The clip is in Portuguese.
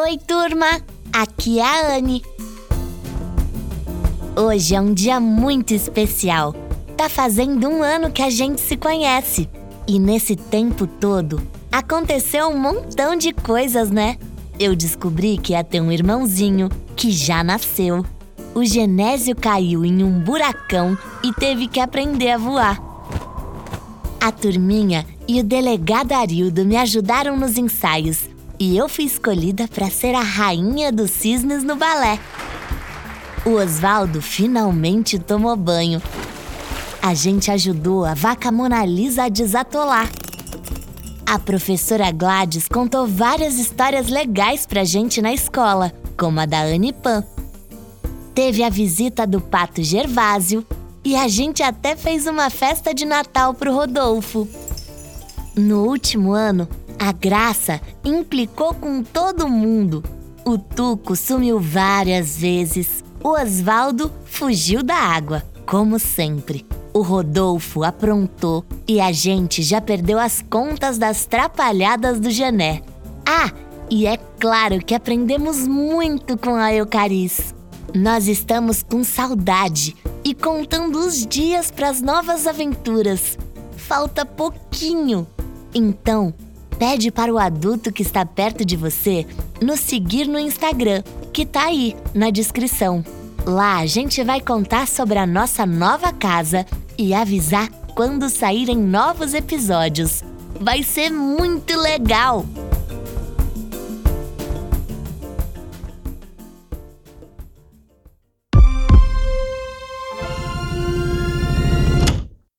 Oi, turma! Aqui é a Anne. Hoje é um dia muito especial. Tá fazendo um ano que a gente se conhece. E nesse tempo todo, aconteceu um montão de coisas, né? Eu descobri que ia ter um irmãozinho que já nasceu. O Genésio caiu em um buracão e teve que aprender a voar. A turminha e o delegado Arildo me ajudaram nos ensaios e eu fui escolhida para ser a rainha dos cisnes no balé. O Oswaldo finalmente tomou banho. A gente ajudou a vaca Mona Lisa a desatolar. A professora Gladys contou várias histórias legais pra gente na escola, como a da Anne Pan. Teve a visita do pato Gervásio e a gente até fez uma festa de Natal pro Rodolfo. No último ano, a Graça implicou com todo mundo. O Tuco sumiu várias vezes. O Osvaldo fugiu da água, como sempre. O Rodolfo aprontou e a gente já perdeu as contas das trapalhadas do Gené. Ah, e é claro que aprendemos muito com a Eucaris. Nós estamos com saudade e contando os dias para as novas aventuras. Falta pouquinho. Então, pede para o adulto que está perto de você nos seguir no Instagram, que tá aí na descrição. Lá a gente vai contar sobre a nossa nova casa e avisar quando saírem novos episódios. Vai ser muito legal!